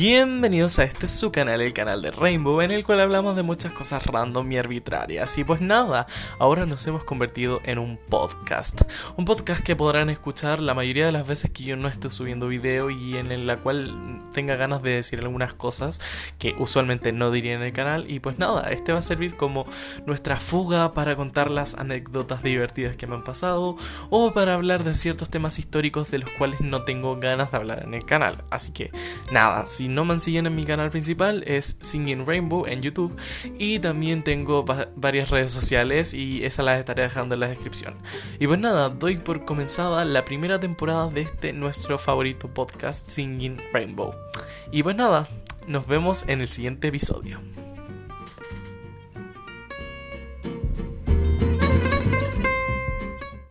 Bienvenidos a este su canal, el canal de Rainbow, en el cual hablamos de muchas cosas random y arbitrarias. Y pues nada, ahora nos hemos convertido en un podcast. Un podcast que podrán escuchar la mayoría de las veces que yo no esté subiendo video y en la cual tenga ganas de decir algunas cosas que usualmente no diría en el canal. Y pues nada, este va a servir como nuestra fuga para contar las anécdotas divertidas que me han pasado o para hablar de ciertos temas históricos de los cuales no tengo ganas de hablar en el canal. Así que nada, si no me en mi canal principal es Singing Rainbow en YouTube y también tengo varias redes sociales y esas las estaré dejando en la descripción. Y pues nada, doy por comenzada la primera temporada de este nuestro favorito podcast Singing Rainbow. Y pues nada, nos vemos en el siguiente episodio.